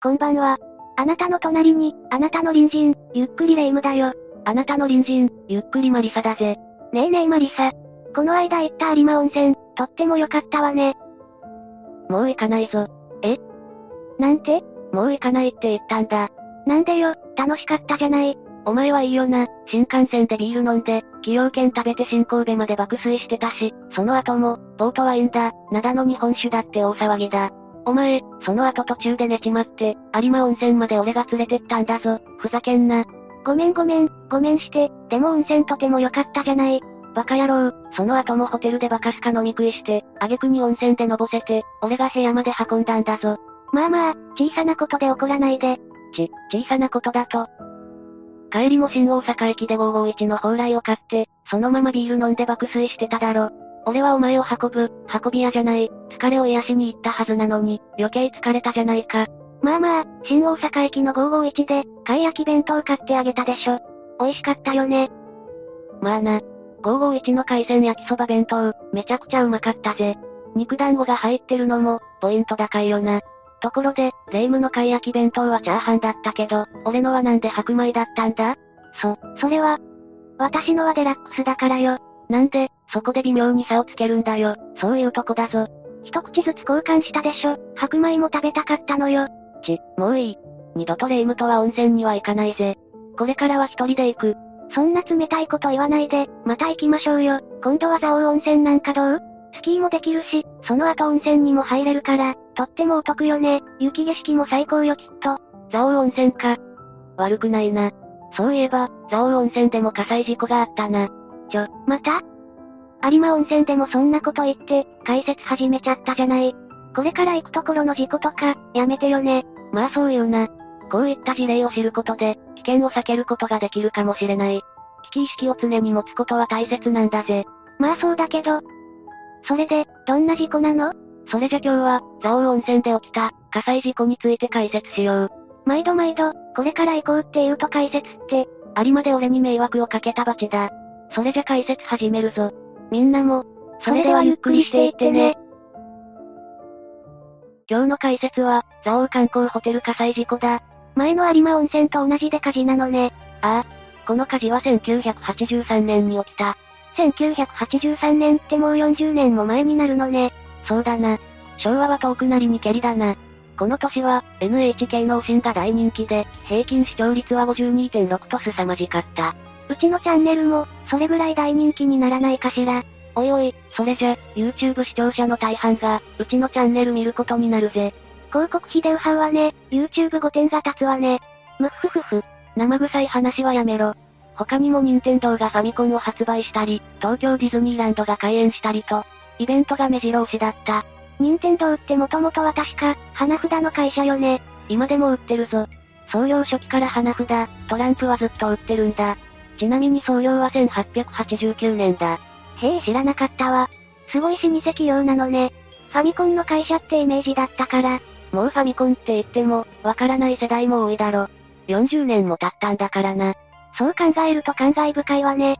こんばんは。あなたの隣に、あなたの隣人、ゆっくりレ夢ムだよ。あなたの隣人、ゆっくりマリサだぜ。ねえねえマリサ。この間行った有馬温泉、とっても良かったわね。もう行かないぞ。え？なんて？もう行かないって言ったんだ。なんでよ、楽しかったじゃない。お前はいいよな、新幹線でビール飲んで、崎陽軒食べて新神戸まで爆睡してたし、その後も、ボートワインだ、灘の日本酒だって大騒ぎだ。お前、その後途中で寝ちまって、有馬温泉まで俺が連れてったんだぞ、ふざけんな。ごめんごめん、ごめんして、でも温泉とても良かったじゃない。バカ野郎、その後もホテルでバカスカ飲み食いして、挙句に温泉でのぼせて、俺が部屋まで運んだんだぞ。まあまあ、小さなことで怒らないで。ち、小さなことだと。帰りも新大阪駅で551の蓬莱を買って、そのままビール飲んで爆睡してただろ。俺はお前を運ぶ、運び屋じゃない、疲れを癒しに行ったはずなのに、余計疲れたじゃないか。まあまあ、新大阪駅の551で、貝焼き弁当買ってあげたでしょ。美味しかったよね。まあな。551の海鮮焼きそば弁当、めちゃくちゃうまかったぜ。肉団子が入ってるのも、ポイント高いよな。ところで、レイムの貝焼き弁当はチャーハンだったけど、俺のはなんで白米だったんだ？そ、それは、私のはデラックスだからよ。なんで、そこで微妙に差をつけるんだよ。そういうとこだぞ。一口ずつ交換したでしょ。白米も食べたかったのよ。ち、もういい。二度とレイムとは温泉には行かないぜ。これからは一人で行く。そんな冷たいこと言わないで、また行きましょうよ。今度は蔵王温泉なんかどう？スキーもできるし、その後温泉にも入れるから、とってもお得よね。雪景色も最高よきっと。蔵王温泉か。悪くないな。そういえば、蔵王温泉でも火災事故があったな。ちょ、また？有馬温泉でもそんなこと言って、解説始めちゃったじゃない。これから行くところの事故とか、やめてよね。まあそういうな。こういった事例を知ることで、危険を避けることができるかもしれない。危機意識を常に持つことは大切なんだぜ。まあそうだけど。それで、どんな事故なの？それじゃ今日は、蔵王温泉で起きた、火災事故について解説しよう。毎度毎度、これから行こうって言うと解説って、有馬で俺に迷惑をかけた罰だ。それじゃ解説始めるぞ。みんなも、それではゆっくりしていってね。今日の解説は、蔵王観光ホテル火災事故だ。前の有馬温泉と同じで火事なのね。ああ。この火事は1983年に起きた。1983年ってもう40年も前になるのね。そうだな。昭和は遠くなりにけりだな。この年は、NHK のおしんが大人気で、平均視聴率は52.6と凄まじかった。うちのチャンネルも、それぐらい大人気にならないかしら。おいおい、それじゃ、YouTube 視聴者の大半が、うちのチャンネル見ることになるぜ。広告費でウハウはね、YouTube5 点が立つわね。むふふふ。生臭い話はやめろ。他にも任天堂がファミコンを発売したり、東京ディズニーランドが開園したりと、イベントが目白押しだった。任天堂ってもともとは確か、花札の会社よね。今でも売ってるぞ。創業初期から花札、トランプはずっと売ってるんだ。ちなみに創業は1889年だ。へえ知らなかったわ。すごい老舗企業なのね。ファミコンの会社ってイメージだったから。もうファミコンって言っても、わからない世代も多いだろ。40年も経ったんだからな。そう考えると感慨深いわね。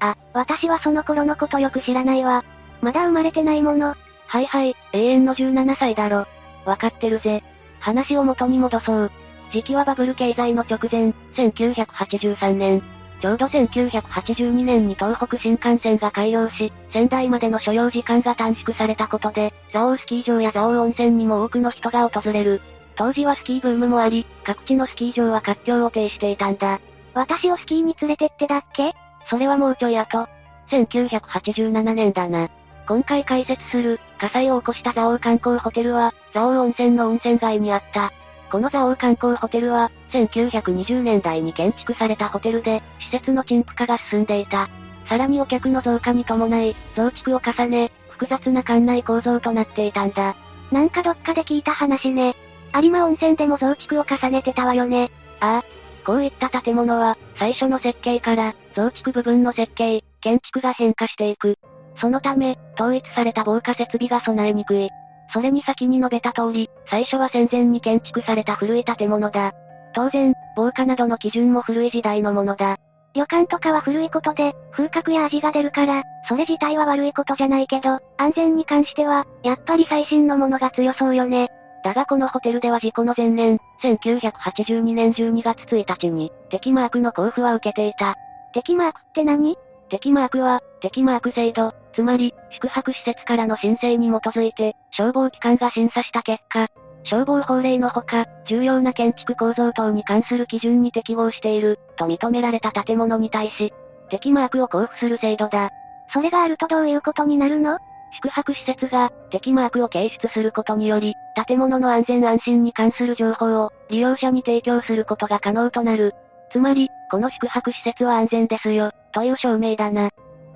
あ、私はその頃のことよく知らないわ。まだ生まれてないもの。はいはい、永遠の17歳だろ。わかってるぜ。話を元に戻そう。時期はバブル経済の直前、1983年。ちょうど1982年に東北新幹線が開業し、仙台までの所要時間が短縮されたことで、蔵王スキー場や蔵王温泉にも多くの人が訪れる。当時はスキーブームもあり、各地のスキー場は活況を呈していたんだ。私をスキーに連れてってだっけ？それはもうちょい後。1987年だな。今回解説する、火災を起こした蔵王観光ホテルは、蔵王温泉の温泉街にあった。この蔵王観光ホテルは、1920年代に建築されたホテルで、施設の陳腐化が進んでいた。さらにお客の増加に伴い、増築を重ね、複雑な館内構造となっていたんだ。なんかどっかで聞いた話ね。有馬温泉でも増築を重ねてたわよね。ああ、こういった建物は、最初の設計から、増築部分の設計、建築が変化していく。そのため、統一された防火設備が備えにくい。それに先に述べた通り、最初は戦前に建築された古い建物だ。当然、防火などの基準も古い時代のものだ。旅館とかは古いことで、風格や味が出るから、それ自体は悪いことじゃないけど、安全に関しては、やっぱり最新のものが強そうよね。だがこのホテルでは事故の前年、1982年12月1日に、敵マークの交付は受けていた。敵マークって何？敵マークは、敵マーク制度、つまり、宿泊施設からの申請に基づいて、消防機関が審査した結果、消防法令のほか、重要な建築構造等に関する基準に適合している、と認められた建物に対し、敵マークを交付する制度だ。それがあるとどういうことになるの？宿泊施設が、敵マークを掲出することにより、建物の安全安心に関する情報を、利用者に提供することが可能となる。つまり、この宿泊施設は安全ですよ、という証明だな。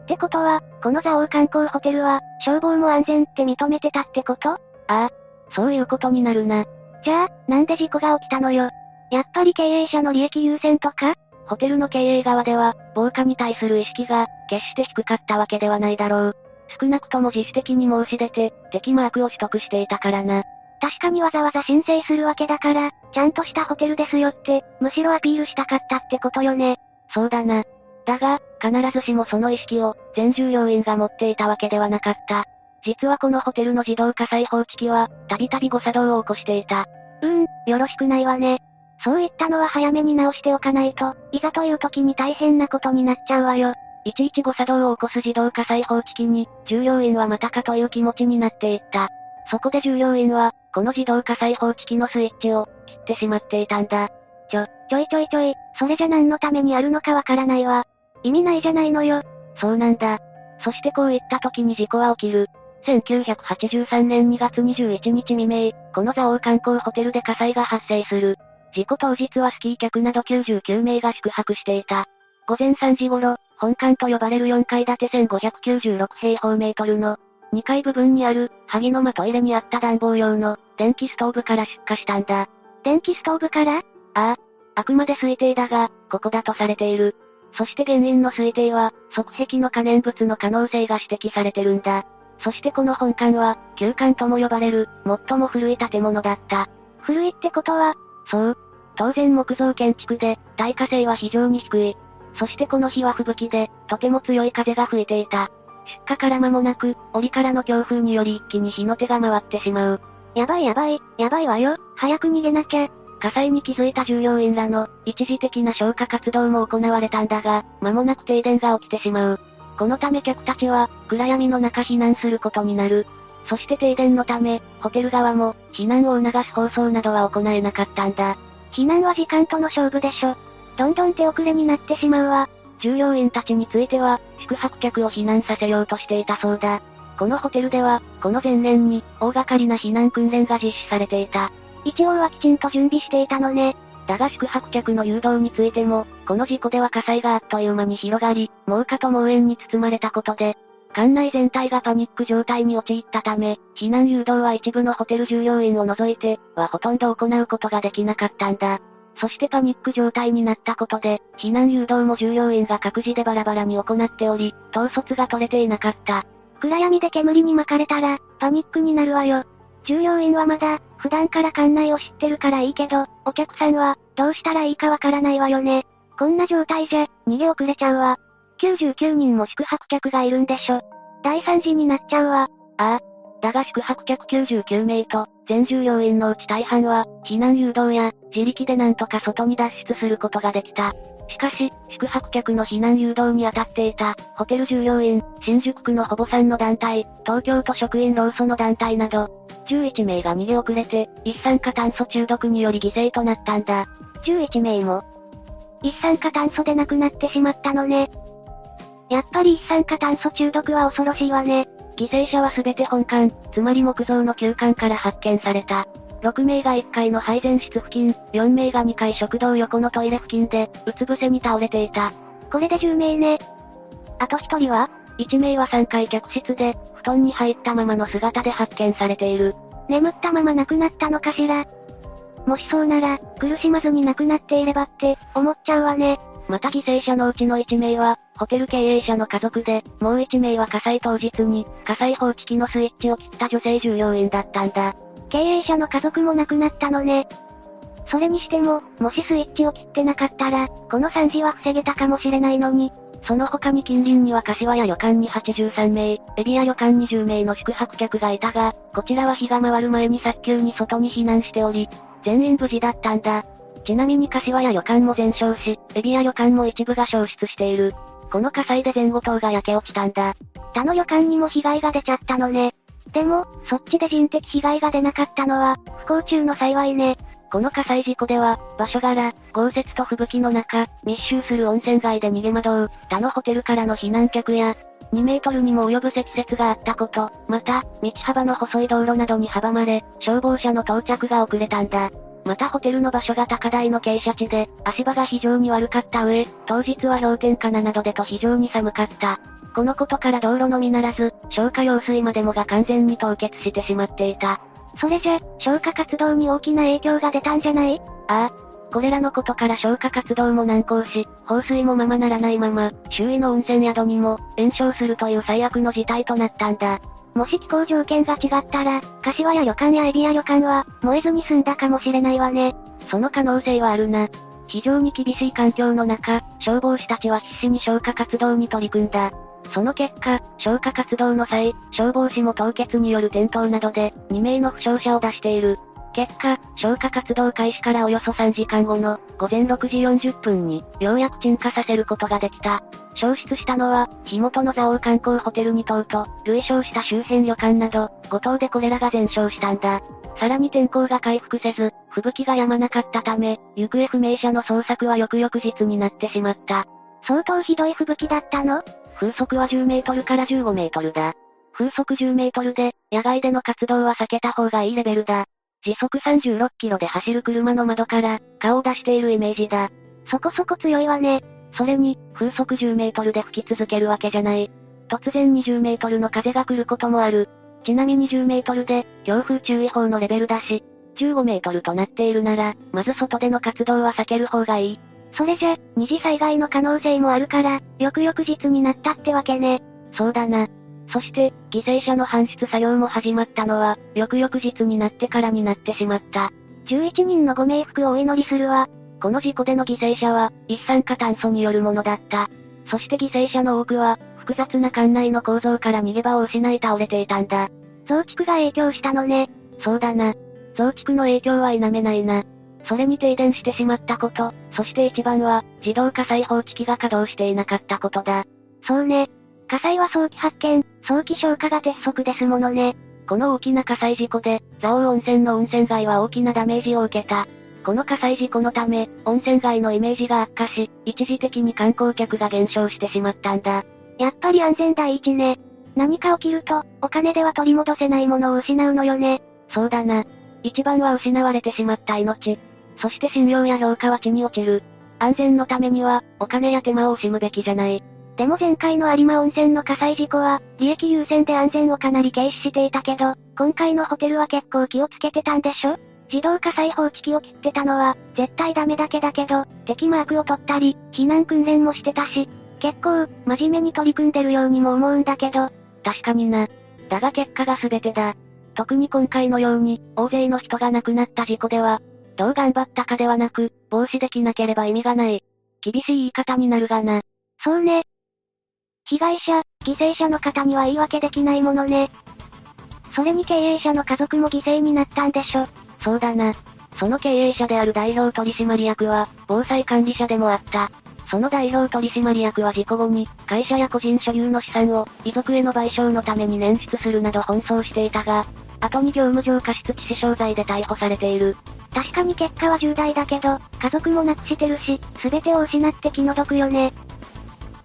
ってことは、この蔵王観光ホテルは、消防も安全って認めてたってこと？ああ、そういうことになるな。じゃあ、なんで事故が起きたのよ？やっぱり経営者の利益優先とか？ホテルの経営側では、防火に対する意識が、決して低かったわけではないだろう。少なくとも自主的に申し出て、敵マークを取得していたからな。確かにわざわざ申請するわけだから、ちゃんとしたホテルですよって、むしろアピールしたかったってことよね。そうだな。だが、必ずしもその意識を、全従業員が持っていたわけではなかった。実はこのホテルの自動火災報知器は、たびたび誤作動を起こしていた。うーん、よろしくないわね。そういったのは早めに直しておかないと、いざという時に大変なことになっちゃうわよ。いちいち誤作動を起こす自動火災報知器に、従業員はまたかという気持ちになっていった。そこで従業員は、この自動火災報知器のスイッチを、切ってしまっていたんだ。ちょ、ちょいちょいちょい、それじゃ何のためにあるのかわからないわ。意味ないじゃないのよ。そうなんだ。そしてこういった時に事故は起きる。1983年2月21日未明、この蔵王観光ホテルで火災が発生する。事故当日はスキー客など99名が宿泊していた。午前3時頃、本館と呼ばれる4階建て1596平方メートルの、2階部分にある、萩の間トイレにあった暖房用の、電気ストーブから出火したんだ。電気ストーブから？ああ。あくまで推定だが、ここだとされている。そして原因の推定は、側壁の可燃物の可能性が指摘されてるんだ。そしてこの本館は、旧館とも呼ばれる、最も古い建物だった。古いってことはそう。当然木造建築で、耐火性は非常に低い。そしてこの日は吹雪で、とても強い風が吹いていた。出火から間もなく、檻からの強風により一気に火の手が回ってしまう。やばいやばい、やばいわよ。早く逃げなきゃ。火災に気づいた従業員らの、一時的な消火活動も行われたんだが、間もなく停電が起きてしまう。このため客たちは、暗闇の中避難することになる。そして停電のため、ホテル側も、避難を促す放送などは行えなかったんだ。避難は時間との勝負でしょ。どんどん手遅れになってしまうわ。従業員たちについては、宿泊客を避難させようとしていたそうだ。このホテルでは、この前年に、大掛かりな避難訓練が実施されていた。一応はきちんと準備していたのね。だが宿泊客の誘導についても、この事故では火災があっという間に広がり、猛火と猛煙に包まれたことで、館内全体がパニック状態に陥ったため、避難誘導は一部のホテル従業員を除いて、はほとんど行うことができなかったんだ。そしてパニック状態になったことで、避難誘導も従業員が各自でバラバラに行っており、統率が取れていなかった。暗闇で煙に巻かれたら、パニックになるわよ。従業員はまだ、普段から館内を知ってるからいいけど、お客さんは、どうしたらいいかわからないわよね。こんな状態じゃ、逃げ遅れちゃうわ。99人も宿泊客がいるんでしょ。大惨事になっちゃうわ。ああ。だが宿泊客99名と、全従業員のうち大半は、避難誘導や、自力でなんとか外に脱出することができた。しかし、宿泊客の避難誘導に当たっていた、ホテル従業員、新宿区の保母さんの団体、東京都職員労組の団体など、11名が逃げ遅れて、一酸化炭素中毒により犠牲となったんだ。11名も一酸化炭素で亡くなってしまったのね。やっぱり一酸化炭素中毒は恐ろしいわね。犠牲者はすべて本館、つまり木造の旧館から発見された。6名が1階の配膳室付近、4名が2階食堂横のトイレ付近で、うつ伏せに倒れていた。これで10名ね。あと1人は ?1 名は3階客室で、布団に入ったままの姿で発見されている。眠ったまま亡くなったのかしらもしそうなら、苦しまずに亡くなっていればって、思っちゃうわね。また犠牲者のうちの1名は、ホテル経営者の家族で、もう1名は火災当日に、火災報知器のスイッチを切った女性従業員だったんだ。経営者の家族も亡くなったのね。それにしても、もしスイッチを切ってなかったら、この惨事は防げたかもしれないのに、その他に近隣には柏や旅館に83名、エビや旅館20名の宿泊客がいたが、こちらは日が回る前に早急に外に避難しており、全員無事だったんだ。ちなみに柏や旅館も全焼し、エビや旅館も一部が消失している。この火災で全5棟が焼け落ちたんだ。他の旅館にも被害が出ちゃったのね。でも、そっちで人的被害が出なかったのは、不幸中の幸いね。この火災事故では、場所柄、豪雪と吹雪の中、密集する温泉街で逃げ惑う、他のホテルからの避難客や、2メートルにも及ぶ積雪があったこと、また、道幅の細い道路などに阻まれ、消防車の到着が遅れたんだ。またホテルの場所が高台の傾斜地で、足場が非常に悪かった上、当日は氷点下7度でと非常に寒かった。このことから道路のみならず、消火用水までもが完全に凍結してしまっていた。それじゃ、消火活動に大きな影響が出たんじゃない？ああ。これらのことから消火活動も難航し、放水もままならないまま、周囲の温泉宿にも、炎症するという最悪の事態となったんだ。もし気候条件が違ったら、柏や旅館やエビや旅館は、燃えずに済んだかもしれないわね。その可能性はあるな。非常に厳しい環境の中、消防士たちは必死に消火活動に取り組んだ。その結果、消火活動の際、消防士も凍結による転倒などで、2名の負傷者を出している。結果、消火活動開始からおよそ3時間後の午前6時40分に、ようやく鎮火させることができた。消失したのは、火元の蔵王観光ホテル2棟と、類焼した周辺旅館など、5棟でこれらが全焼したんだ。さらに天候が回復せず、吹雪が止まなかったため、行方不明者の捜索は翌々日になってしまった。相当ひどい吹雪だったの？風速は10メートルから15メートルだ。風速10メートルで、野外での活動は避けた方がいいレベルだ。時速36キロで走る車の窓から、顔を出しているイメージだ。そこそこ強いわね。それに、風速10メートルで吹き続けるわけじゃない。突然20メートルの風が来ることもある。ちなみに10メートルで、強風注意報のレベルだし、15メートルとなっているなら、まず外での活動は避ける方がいい。それじゃ、二次災害の可能性もあるから、翌々日になったってわけね。そうだな。そして、犠牲者の搬出作業も始まったのは、翌々日になってからになってしまった。11人のご冥福をお祈りするわ。この事故での犠牲者は、一酸化炭素によるものだった。そして犠牲者の多くは、複雑な館内の構造から逃げ場を失い倒れていたんだ。増築が影響したのね。そうだな。増築の影響は否めないな。それに停電してしまったこと、そして一番は、自動火災報知器が稼働していなかったことだ。そうね。火災は早期発見、早期消火が鉄則ですものね。この大きな火災事故で、蔵王温泉の温泉街は大きなダメージを受けた。この火災事故のため、温泉街のイメージが悪化し、一時的に観光客が減少してしまったんだ。やっぱり安全第一ね。何か起きると、お金では取り戻せないものを失うのよね。そうだな。一番は失われてしまった命。そして信用や評価は地に落ちる。安全のためには、お金や手間を惜しむべきじゃない。でも前回の有馬温泉の火災事故は、利益優先で安全をかなり軽視していたけど、今回のホテルは結構気をつけてたんでしょ？自動火災報知器を切ってたのは、絶対ダメだけだけど、敵マークを取ったり、避難訓練もしてたし、結構、真面目に取り組んでるようにも思うんだけど。確かにな。だが結果が全てだ。特に今回のように、大勢の人が亡くなった事故では、どう頑張ったかではなく、防止できなければ意味がない。厳しい言い方になるがな。そうね。被害者、犠牲者の方には言い訳できないものね。それに経営者の家族も犠牲になったんでしょ。そうだな。その経営者である代表取締役は、防災管理者でもあった。その代表取締役は事故後に、会社や個人所有の資産を、遺族への賠償のために捻出するなど奔走していたが、後に業務上過失致死傷罪で逮捕されている。確かに結果は重大だけど、家族も亡くしてるし、全てを失って気の毒よね。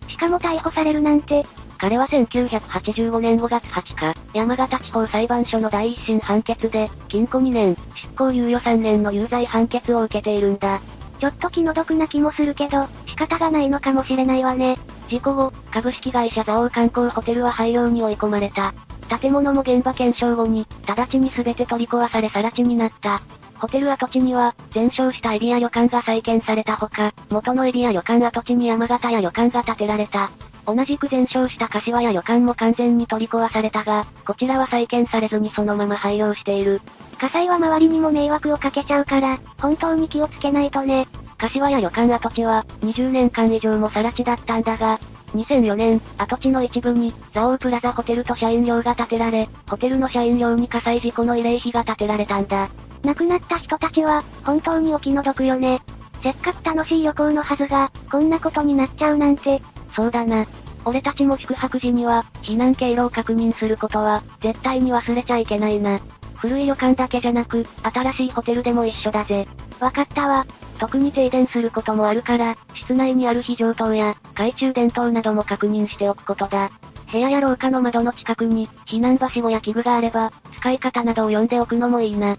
しかも逮捕されるなんて。彼は1985年5月20日、山形地方裁判所の第一審判決で、禁錮2年、執行猶予3年の有罪判決を受けているんだ。ちょっと気の毒な気もするけど、仕方がないのかもしれないわね。事故後、株式会社蔵王観光ホテルは廃業に追い込まれた。建物も現場検証後に、直ちに全て取り壊され更地になった。ホテル跡地には、全焼したエビや旅館が再建されたほか、元のエビや旅館跡地に山形や旅館が建てられた。同じく全焼した柏や旅館も完全に取り壊されたが、こちらは再建されずにそのまま廃業している。火災は周りにも迷惑をかけちゃうから、本当に気をつけないとね。柏や旅館跡地は、20年間以上も更地だったんだが、2004年、跡地の一部に、ザオープラザホテルと社員寮が建てられ、ホテルの社員寮に火災事故の慰霊碑が建てられたんだ。亡くなった人たちは、本当にお気の毒よね。せっかく楽しい旅行のはずが、こんなことになっちゃうなんて。そうだな。俺たちも宿泊時には、避難経路を確認することは、絶対に忘れちゃいけないな。古い旅館だけじゃなく、新しいホテルでも一緒だぜ。わかったわ。特に停電することもあるから、室内にある非常灯や、懐中電灯なども確認しておくことだ。部屋や廊下の窓の近くに、避難はしごや器具があれば、使い方などを読んでおくのもいいな。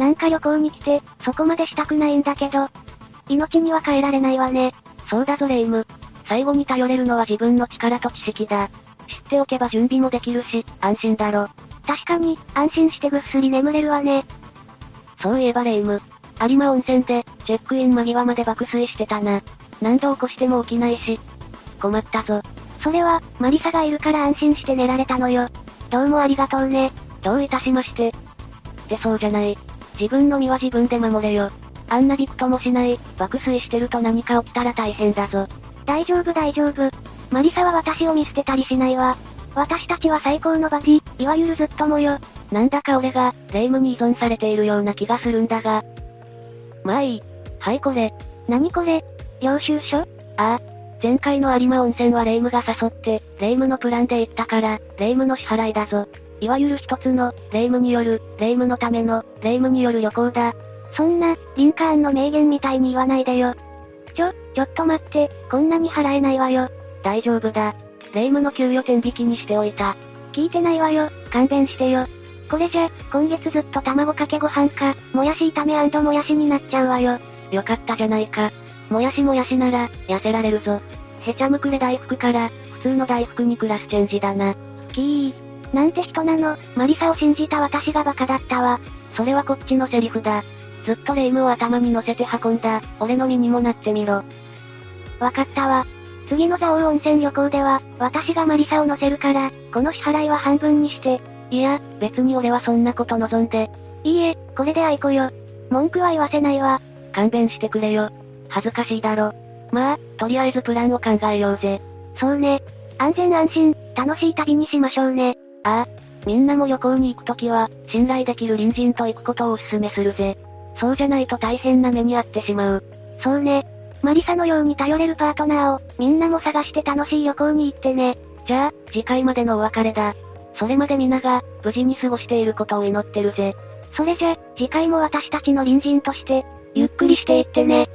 なんか旅行に来て、そこまでしたくないんだけど、命には変えられないわね。そうだぞレイム。最後に頼れるのは自分の力と知識だ。知っておけば準備もできるし、安心だろ。確かに、安心してぐっすり眠れるわね。そういえばレイム。有馬温泉で、チェックイン間際まで爆睡してたな。何度起こしても起きないし。困ったぞ。それは、マリサがいるから安心して寝られたのよ。どうもありがとうね。どういたしまして。ってそうじゃない。自分の身は自分で守れよ。あんなびくともしない、爆睡してると何か起きたら大変だぞ。大丈夫大丈夫。マリサは私を見捨てたりしないわ。私たちは最高のバディ、いわゆるずっともよ。なんだか俺が、霊夢に依存されているような気がするんだが。まあいい。はいこれ。何これ？領収書？ああ。前回の有馬温泉は霊夢が誘って、霊夢のプランで行ったから、霊夢の支払いだぞ。いわゆる一つの、霊夢による、霊夢のための、霊夢による旅行だ。そんな、リンカーンの名言みたいに言わないでよ。ちょ、ちょっと待って、こんなに払えないわよ。大丈夫だ。霊夢の給与天引きにしておいた。聞いてないわよ、勘弁してよ。これじゃ、今月ずっと卵かけご飯か、もやし炒めもやしになっちゃうわよ。よかったじゃないか。もやしもやしなら、痩せられるぞ。へちゃむくれ大福から、普通の大福にクラスチェンジだな。キー。なんて人なの、マリサを信じた私がバカだったわ。それはこっちのセリフだ。ずっとレイムを頭に乗せて運んだ、俺の身にもなってみろ。わかったわ。次の蔵王温泉旅行では、私がマリサを乗せるから、この支払いは半分にして。いや、別に俺はそんなこと望んで。いいえ、これで愛子よ。文句は言わせないわ。勘弁してくれよ。恥ずかしいだろ。まあ、とりあえずプランを考えようぜ。そうね。安全安心、楽しい旅にしましょうね。ああ。みんなも旅行に行くときは、信頼できる隣人と行くことをお勧めするぜ。そうじゃないと大変な目に遭ってしまう。そうね。マリサのように頼れるパートナーを、みんなも探して楽しい旅行に行ってね。じゃあ、次回までのお別れだ。それまで皆が、無事に過ごしていることを祈ってるぜ。それじゃ、次回も私たちの隣人として、ゆっくりしていってね。